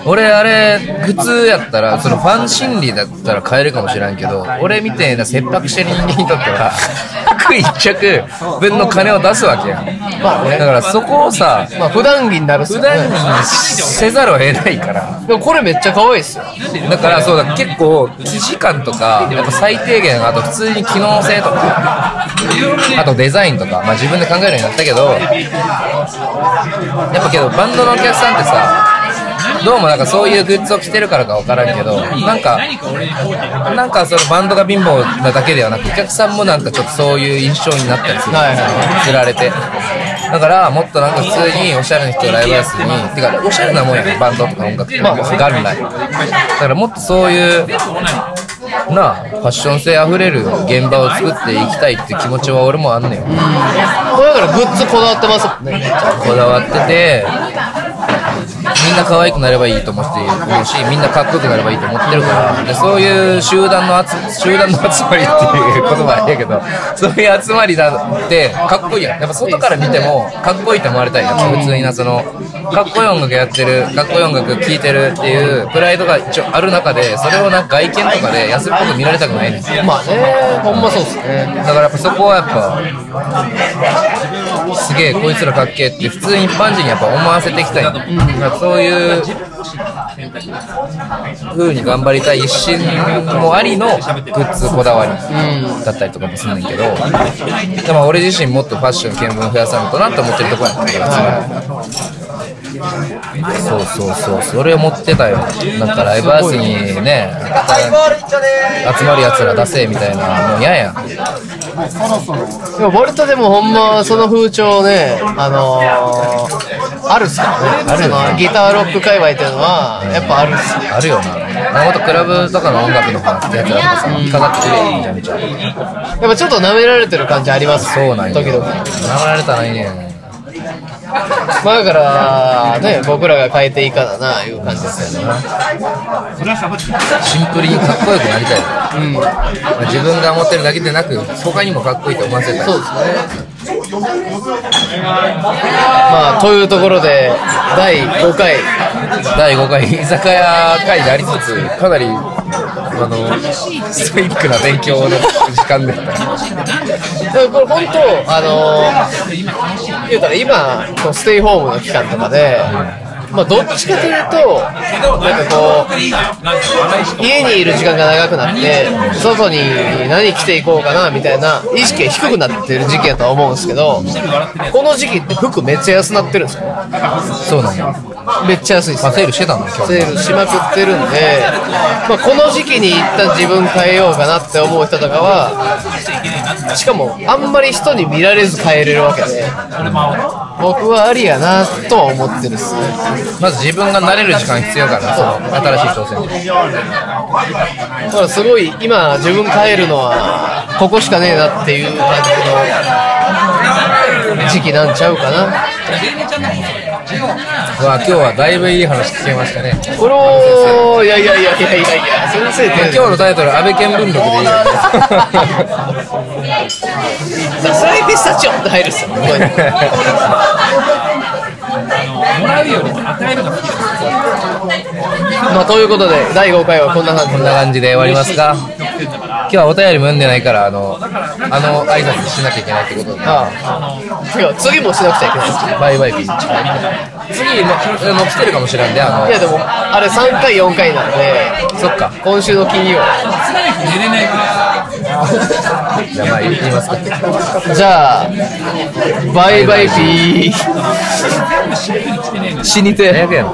俺あれ普通やったらそのファン心理だったら買えるかもしれんけど俺みたいな切迫してる人間にとっては服 <laughs> 一着分の金を出すわけや。んまあね。だからそこをさまあ普段着になる普段ねにせざるを得ないから。でもこれめっちゃ可愛いっすよ。だからそうだ結構生地感とかやっぱ最低限あと普通に機能性とかあとデザインとか、まあ、自分で考えるようになったけどやっぱけどバンドのお客さんってさどうもなんかそういうグッズを着てるからか分からんけどなんかなんかそのバンドが貧乏なだけではなくお客さんもなんかちょっとそういう印象になったりする。はいはい釣られて。だからもっとなんか普通におしゃれな人をライブハウスにてかおしゃれなもんやんバンドとか音楽って、まあ、元来だからもっとそういうなあファッション性あふれる現場を作っていきたいって気持ちは俺もあんねん。だからグッズこだわってますもんね。こだわっててみんな可愛くなればいいと思っているしみんなかっこよくなればいいと思ってるから。でそういう集団の集集団の集まりっていう言葉あれやけど <laughs> そういう集まりだってかっこいいやん。やっぱ外から見てもかっこいいと思われたいやん。普通になそのかっこいい音楽やってるかっこいい音楽聴いてるっていうプライドが一応ある中でそれをなんか外見とかで安っぽく見られたくないねん。まあねほんまそうっすね。だからやっぱそこはやっぱすげえこいつらかっけえって普通に一般人にやっぱ思わせていきたい、だからそういうふうに頑張りたい一心もありのグッズこだわりだったりとかもするんだけど、でも俺自身もっとファッション見聞増やさないとなと思ってるところやったからそうそうそうそれを持ってたよ。なんかライブハウスにね集まるやつら出せみたいなもう嫌やん。でもボルトでもほんまその風潮ねあのー、あるっすからねあるよね。そのギターロック界隈っていうのはやっぱあるっすあるよな。もっとクラブとかの音楽の方ってやつらとかさ飾ってくれよめちゃめちゃやっぱちょっと舐められてる感じあります。そうなんよ。時々。舐められたらいいねん <laughs> まあだからね僕らが変えていいかだないう感じですよね。シンプルにかっこよくなりたい、まあ自分が思ってるだけでなく他にもかっこいいと思わせたい。そうですね。まあというところで第5回。第5回居酒屋会でありつつかなりあのストイックな勉強の時間でこれ本当あのー、言うたら今こうステイホームの期間とかで、まあどっちかというとなんかこう家にいる時間が長くなって外に何着ていこうかなみたいな意識が低くなってる時期やとは思うんですけどこの時期って服めっちゃ安なってるんですよ。そうなんやめっちゃ安いですまあセールしてたの今日。セールしまくってるんで、まあ、この時期に一旦自分変えようかなって思う人とかはしかもあんまり人に見られず帰れるわけで僕はありやなとは思ってるっすね。まず自分が慣れる時間必要からその新しい挑戦に。だからすごい今自分帰るのはここしかねえなっていう感じの時期なんちゃうかな。うわ今日はだいぶいい話聞けましたね。これをいやいやいやいやいやいや先生って。今日のタイトル安倍見聞録でいいよ。さすがにピスタチオって入るっすよもらうよりも与えるが好きですまあということで第5回はこんな感じこんな感じで終わりますか今日はお便りも読んでないからあのあの挨拶しなきゃいけないってこと。でああ次もしなくちゃいけないです。バイバイピンチ。次もあの来てるかもしれんであの。いやでもあれ3回4回なんでそっか。今週の金曜。寝れないからじゃあまあ言いますか。じゃあバイバイピー。<laughs> 死にて早くやろ